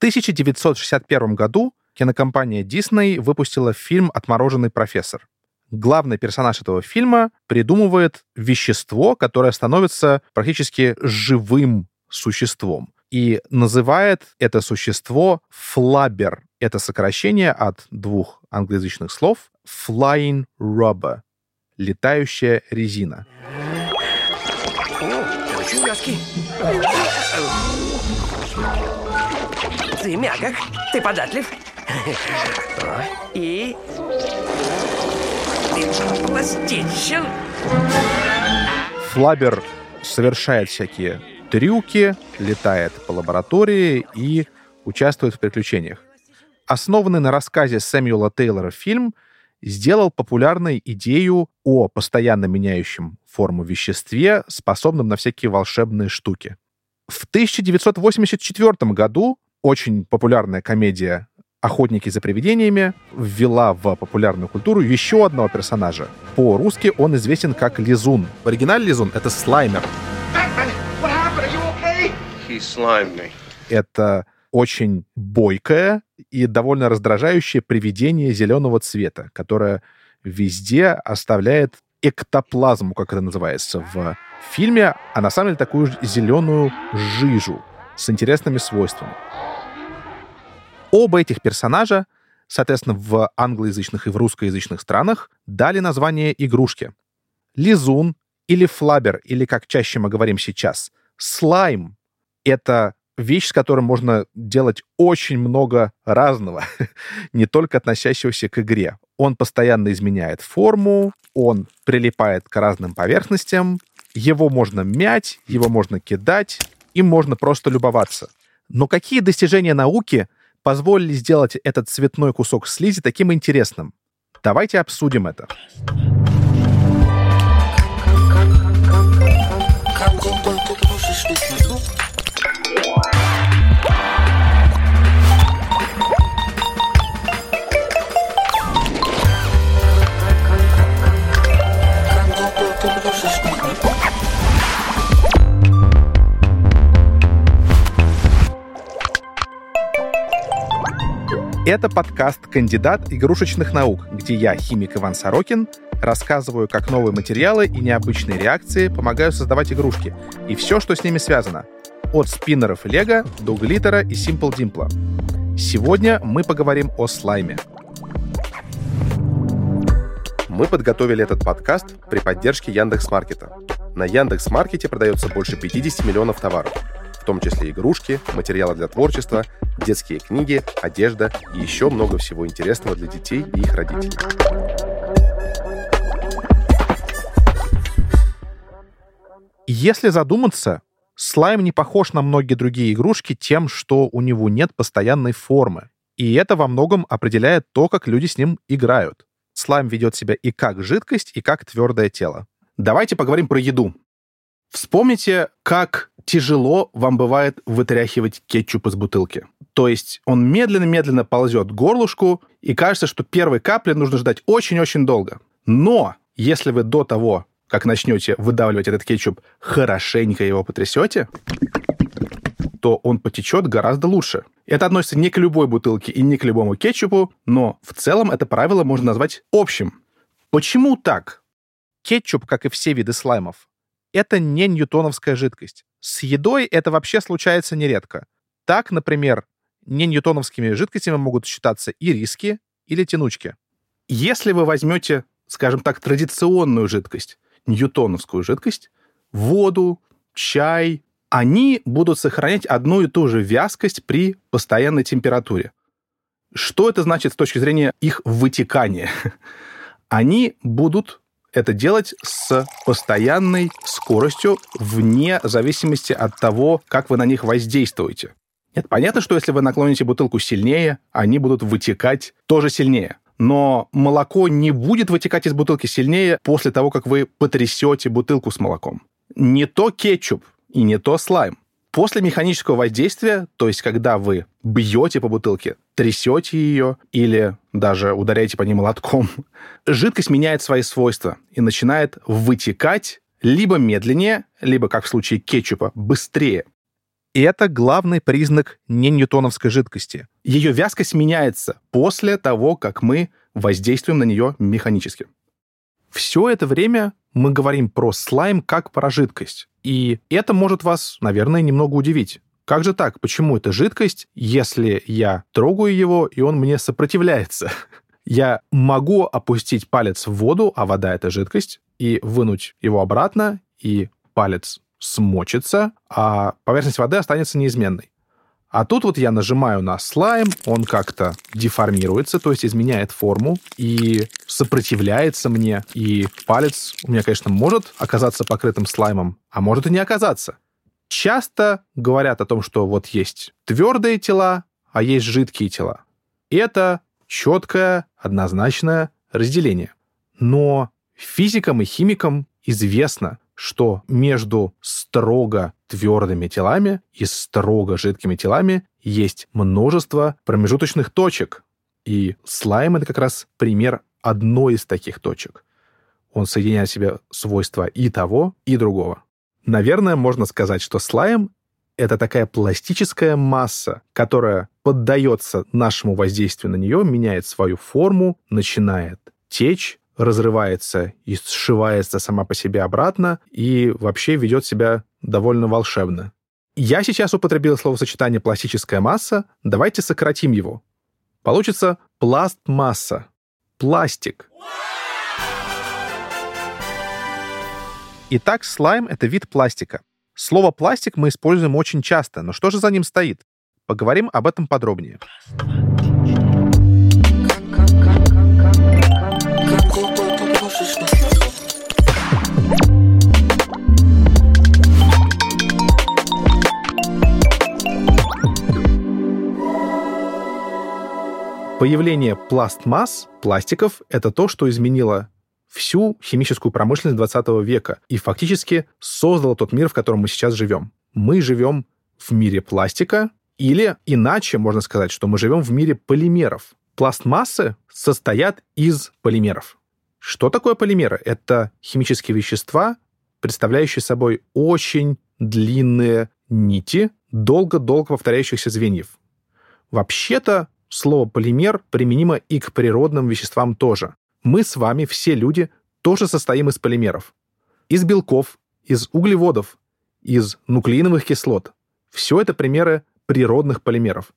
1961 году кинокомпания Disney выпустила фильм «Отмороженный профессор». Главный персонаж этого фильма придумывает вещество, которое становится практически живым существом и называет это существо флабер. Это сокращение от двух англоязычных слов flying rubber — летающая резина. О, мягкий. Ты мягок, ты податлив. И ты пластичен. Флабер совершает всякие трюки, летает по лаборатории и участвует в приключениях. Основанный на рассказе Сэмюэла Тейлора фильм сделал популярной идею о постоянно меняющем форму веществе, способном на всякие волшебные штуки. В 1984 году очень популярная комедия «Охотники за привидениями» ввела в популярную культуру еще одного персонажа. По-русски он известен как Лизун. В оригинале Лизун — это слаймер. Это очень бойкое и довольно раздражающее привидение зеленого цвета, которое везде оставляет эктоплазму, как это называется в фильме, а на самом деле такую зеленую жижу с интересными свойствами. Оба этих персонажа, соответственно, в англоязычных и в русскоязычных странах дали название игрушке. Лизун или флабер, или, как чаще мы говорим сейчас, слайм — это вещь, с которой можно делать очень много разного, не только относящегося к игре. Он постоянно изменяет форму, он прилипает к разным поверхностям, его можно мять, его можно кидать, им можно просто любоваться. Но какие достижения науки позволили сделать этот цветной кусок слизи таким интересным? Давайте обсудим это. Это подкаст «Кандидат игрушечных наук», где я, химик Иван Сорокин, рассказываю, как новые материалы и необычные реакции помогают создавать игрушки и все, что с ними связано. От спиннеров лего до глиттера и Simple Dimple. Сегодня мы поговорим о слайме. Мы подготовили этот подкаст при поддержке Яндекс.Маркета. На Яндекс.Маркете продается больше 50 миллионов товаров – том числе игрушки, материалы для творчества, детские книги, одежда и еще много всего интересного для детей и их родителей. Если задуматься, слайм не похож на многие другие игрушки тем, что у него нет постоянной формы. И это во многом определяет то, как люди с ним играют. Слайм ведет себя и как жидкость, и как твердое тело. Давайте поговорим про еду. Вспомните, как тяжело вам бывает вытряхивать кетчуп из бутылки. То есть он медленно-медленно ползет к горлышку, и кажется, что первой капли нужно ждать очень-очень долго. Но если вы до того, как начнете выдавливать этот кетчуп, хорошенько его потрясете, то он потечет гораздо лучше. Это относится не к любой бутылке и не к любому кетчупу, но в целом это правило можно назвать общим. Почему так? Кетчуп, как и все виды слаймов, это не ньютоновская жидкость. С едой это вообще случается нередко. Так, например, не ньютоновскими жидкостями могут считаться и риски или тянучки. Если вы возьмете, скажем так, традиционную жидкость, ньютоновскую жидкость, воду, чай, они будут сохранять одну и ту же вязкость при постоянной температуре. Что это значит с точки зрения их вытекания? Они будут это делать с постоянной скоростью вне зависимости от того, как вы на них воздействуете. Нет, понятно, что если вы наклоните бутылку сильнее, они будут вытекать тоже сильнее. Но молоко не будет вытекать из бутылки сильнее после того, как вы потрясете бутылку с молоком. Не то кетчуп и не то слайм. После механического воздействия, то есть когда вы бьете по бутылке, трясете ее или даже ударяете по ней молотком, жидкость меняет свои свойства и начинает вытекать либо медленнее, либо, как в случае кетчупа, быстрее. И это главный признак неньютоновской жидкости. Ее вязкость меняется после того, как мы воздействуем на нее механически. Все это время мы говорим про слайм как про жидкость. И это может вас, наверное, немного удивить. Как же так? Почему это жидкость, если я трогаю его, и он мне сопротивляется? Я могу опустить палец в воду, а вода — это жидкость, и вынуть его обратно, и палец смочится, а поверхность воды останется неизменной. А тут вот я нажимаю на слайм, он как-то деформируется, то есть изменяет форму и сопротивляется мне. И палец у меня, конечно, может оказаться покрытым слаймом, а может и не оказаться. Часто говорят о том, что вот есть твердые тела, а есть жидкие тела. Это четкое, однозначное разделение. Но физикам и химикам известно, что между строго твердыми телами и строго жидкими телами есть множество промежуточных точек. И слайм — это как раз пример одной из таких точек. Он соединяет в себе свойства и того, и другого. Наверное, можно сказать, что слайм — это такая пластическая масса, которая поддается нашему воздействию на нее, меняет свою форму, начинает течь, разрывается и сшивается сама по себе обратно и вообще ведет себя довольно волшебно. Я сейчас употребил словосочетание «пластическая масса», давайте сократим его. Получится пластмасса, пластик. Итак, слайм — это вид пластика. Слово «пластик» мы используем очень часто, но что же за ним стоит? Поговорим об этом подробнее. Появление пластмасс, пластиков, это то, что изменило всю химическую промышленность 20 века и фактически создало тот мир, в котором мы сейчас живем. Мы живем в мире пластика, или иначе можно сказать, что мы живем в мире полимеров. Пластмассы состоят из полимеров. Что такое полимеры? Это химические вещества, представляющие собой очень длинные нити, долго-долго повторяющихся звеньев. Вообще-то слово «полимер» применимо и к природным веществам тоже. Мы с вами, все люди, тоже состоим из полимеров. Из белков, из углеводов, из нуклеиновых кислот. Все это примеры природных полимеров.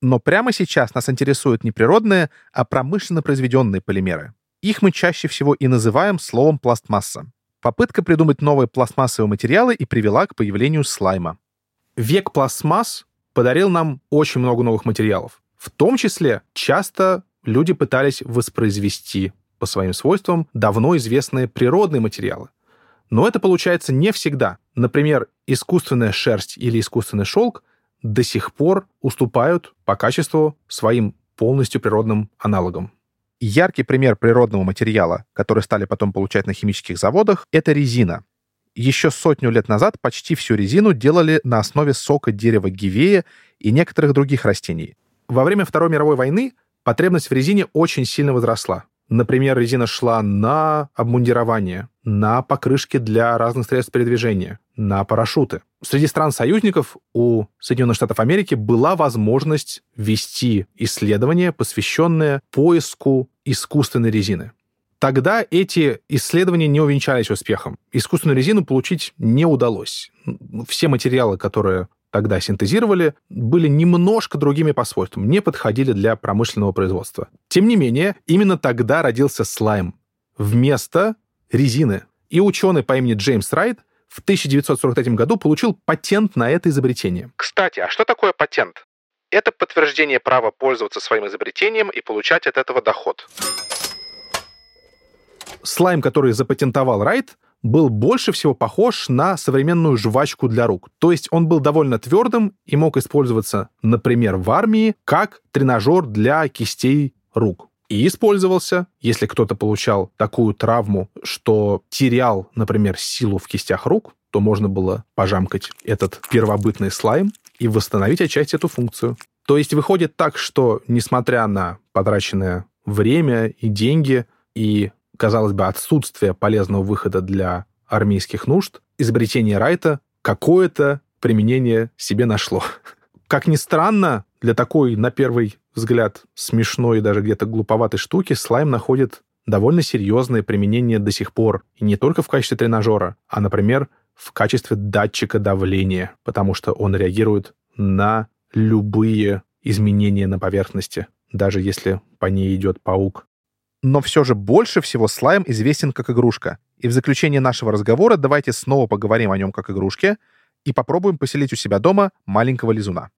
Но прямо сейчас нас интересуют не природные, а промышленно произведенные полимеры. Их мы чаще всего и называем словом пластмасса. Попытка придумать новые пластмассовые материалы и привела к появлению слайма. Век пластмасс подарил нам очень много новых материалов. В том числе часто люди пытались воспроизвести по своим свойствам давно известные природные материалы. Но это получается не всегда. Например, искусственная шерсть или искусственный шелк до сих пор уступают по качеству своим полностью природным аналогам. Яркий пример природного материала, который стали потом получать на химических заводах, это резина. Еще сотню лет назад почти всю резину делали на основе сока дерева гивея и некоторых других растений. Во время Второй мировой войны потребность в резине очень сильно возросла. Например, резина шла на обмундирование, на покрышки для разных средств передвижения, на парашюты. Среди стран-союзников у Соединенных Штатов Америки была возможность вести исследования, посвященные поиску искусственной резины. Тогда эти исследования не увенчались успехом. Искусственную резину получить не удалось. Все материалы, которые тогда синтезировали, были немножко другими по свойствам, не подходили для промышленного производства. Тем не менее, именно тогда родился слайм вместо резины. И ученый по имени Джеймс Райт в 1943 году получил патент на это изобретение. Кстати, а что такое патент? Это подтверждение права пользоваться своим изобретением и получать от этого доход. Слайм, который запатентовал Райт, был больше всего похож на современную жвачку для рук. То есть он был довольно твердым и мог использоваться, например, в армии как тренажер для кистей рук. И использовался, если кто-то получал такую травму, что терял, например, силу в кистях рук, то можно было пожамкать этот первобытный слайм и восстановить отчасти эту функцию. То есть выходит так, что несмотря на потраченное время и деньги, и казалось бы, отсутствие полезного выхода для армейских нужд, изобретение Райта какое-то применение себе нашло. Как ни странно, для такой, на первый взгляд, смешной и даже где-то глуповатой штуки слайм находит довольно серьезное применение до сих пор. И не только в качестве тренажера, а, например, в качестве датчика давления, потому что он реагирует на любые изменения на поверхности, даже если по ней идет паук. Но все же больше всего слайм известен как игрушка. И в заключение нашего разговора давайте снова поговорим о нем как игрушке и попробуем поселить у себя дома маленького лизуна.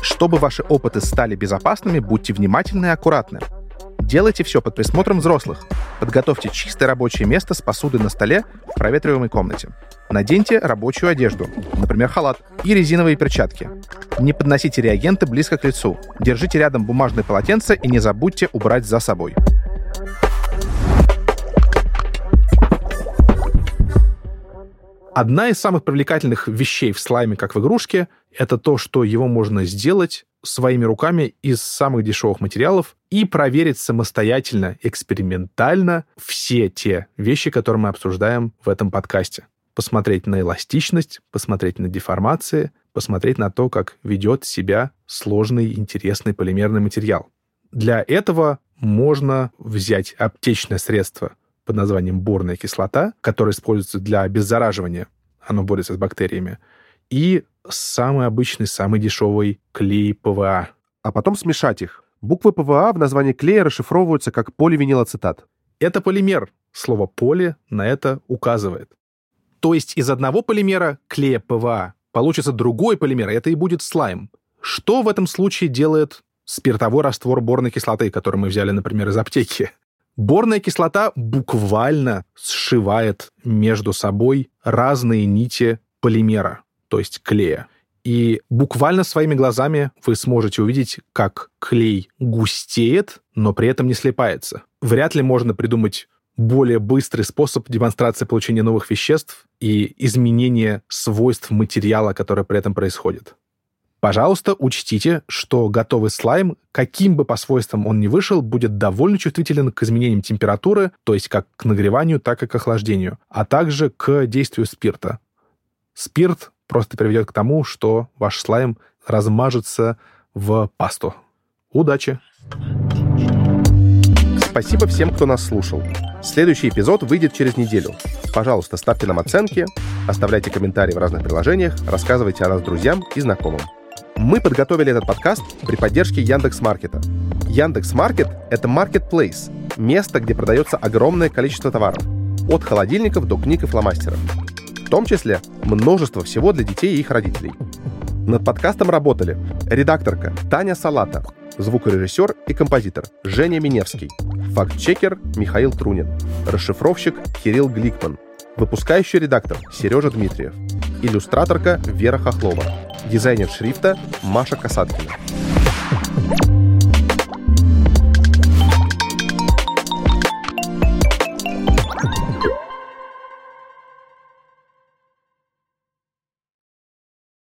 Чтобы ваши опыты стали безопасными, будьте внимательны и аккуратны. Делайте все под присмотром взрослых. Подготовьте чистое рабочее место с посудой на столе в проветриваемой комнате. Наденьте рабочую одежду, например, халат, и резиновые перчатки. Не подносите реагенты близко к лицу. Держите рядом бумажное полотенце и не забудьте убрать за собой. Одна из самых привлекательных вещей в слайме, как в игрушке, это то, что его можно сделать своими руками из самых дешевых материалов и проверить самостоятельно, экспериментально все те вещи, которые мы обсуждаем в этом подкасте. Посмотреть на эластичность, посмотреть на деформации, посмотреть на то, как ведет себя сложный, интересный полимерный материал. Для этого можно взять аптечное средство под названием борная кислота, которая используется для обеззараживания, оно борется с бактериями, и самый обычный, самый дешевый клей ПВА. А потом смешать их. Буквы ПВА в названии клея расшифровываются как поливинилацетат. Это полимер. Слово «поли» на это указывает. То есть из одного полимера, клея ПВА, получится другой полимер, и это и будет слайм. Что в этом случае делает спиртовой раствор борной кислоты, который мы взяли, например, из аптеки? Борная кислота буквально сшивает между собой разные нити полимера то есть клея. И буквально своими глазами вы сможете увидеть, как клей густеет, но при этом не слипается. Вряд ли можно придумать более быстрый способ демонстрации получения новых веществ и изменения свойств материала, которое при этом происходит. Пожалуйста, учтите, что готовый слайм, каким бы по свойствам он ни вышел, будет довольно чувствителен к изменениям температуры, то есть как к нагреванию, так и к охлаждению, а также к действию спирта. Спирт просто приведет к тому, что ваш слайм размажется в пасту. Удачи! Спасибо всем, кто нас слушал. Следующий эпизод выйдет через неделю. Пожалуйста, ставьте нам оценки, оставляйте комментарии в разных приложениях, рассказывайте о нас друзьям и знакомым. Мы подготовили этот подкаст при поддержке Яндекс Маркета. Яндекс Маркет — это marketplace, место, где продается огромное количество товаров, от холодильников до книг и фломастеров. В том числе множество всего для детей и их родителей. Над подкастом работали редакторка Таня Салата, звукорежиссер и композитор Женя Миневский, факт-чекер Михаил Трунин, расшифровщик Кирилл Гликман, выпускающий редактор Сережа Дмитриев, иллюстраторка Вера Хохлова, дизайнер шрифта Маша Касаткина.